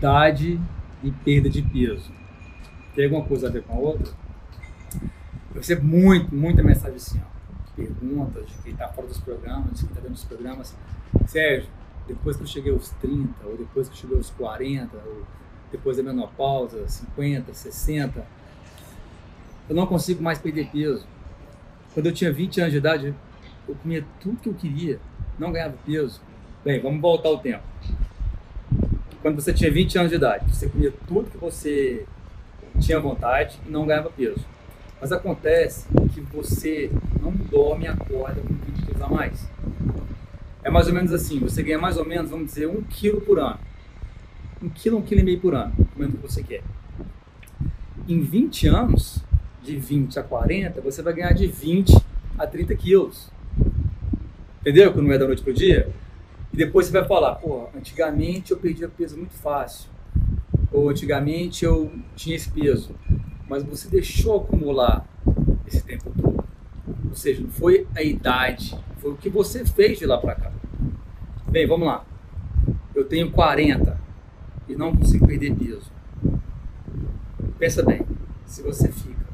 idade e perda de peso. Tem alguma coisa a ver com a outra? Eu recebo muito, muita mensagem assim, ó, perguntas de quem está fora dos programas, de quem está dentro dos programas. Sérgio, depois que eu cheguei aos 30, ou depois que eu cheguei aos 40, ou depois da menopausa, 50, 60, eu não consigo mais perder peso. Quando eu tinha 20 anos de idade, eu comia tudo que eu queria, não ganhava peso. Bem, vamos voltar ao tempo. Quando você tinha 20 anos de idade, você comia tudo que você tinha vontade e não ganhava peso. Mas acontece que você não dorme e acorda com 20 quilos a mais. É mais ou menos assim, você ganha mais ou menos, vamos dizer, um quilo por ano. Um quilo, um quilo e meio por ano, comendo o que você quer. Em 20 anos, de 20 a 40, você vai ganhar de 20 a 30 quilos. Entendeu? Que não é da noite pro dia. E depois você vai falar, pô, antigamente eu perdia peso muito fácil. Ou antigamente eu tinha esse peso. Mas você deixou acumular esse tempo todo. Ou seja, não foi a idade, foi o que você fez de lá para cá. Bem, vamos lá. Eu tenho 40 e não consigo perder peso. Pensa bem, se você fica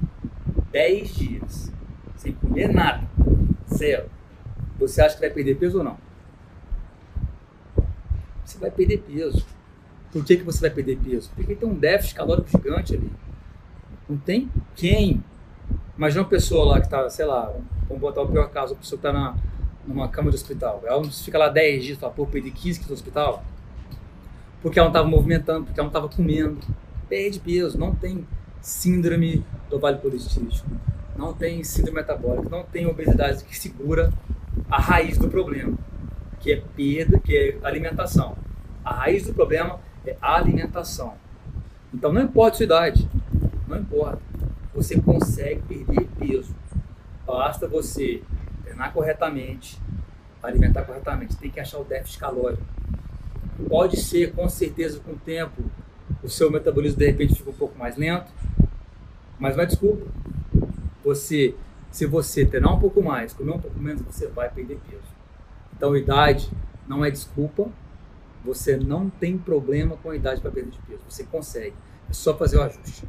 10 dias sem comer nada, zero, você acha que vai perder peso ou não? Você vai perder peso. Por que, que você vai perder peso? Porque tem um déficit calórico gigante ali. Não tem quem. Imagina uma pessoa lá que está, sei lá, vamos botar o pior caso, a pessoa que está numa cama de hospital. Ela fica lá 10 dias e fala, pô, perdi 15 quilos no hospital. Porque ela não estava movimentando, porque ela não estava comendo. Perde peso, não tem síndrome do vale polistístico, não tem síndrome metabólica, não tem obesidade que segura a raiz do problema, que é perda, que é alimentação. A raiz do problema é a alimentação. Então não importa a sua idade, não importa. Você consegue perder peso. Basta você treinar corretamente, alimentar corretamente. Tem que achar o déficit calórico. Pode ser, com certeza, com o tempo, o seu metabolismo de repente fica um pouco mais lento, mas não desculpa. Você, se você treinar um pouco mais, comer um pouco menos, você vai perder peso. Então, idade não é desculpa. Você não tem problema com a idade para perder de peso. Você consegue. É só fazer o ajuste.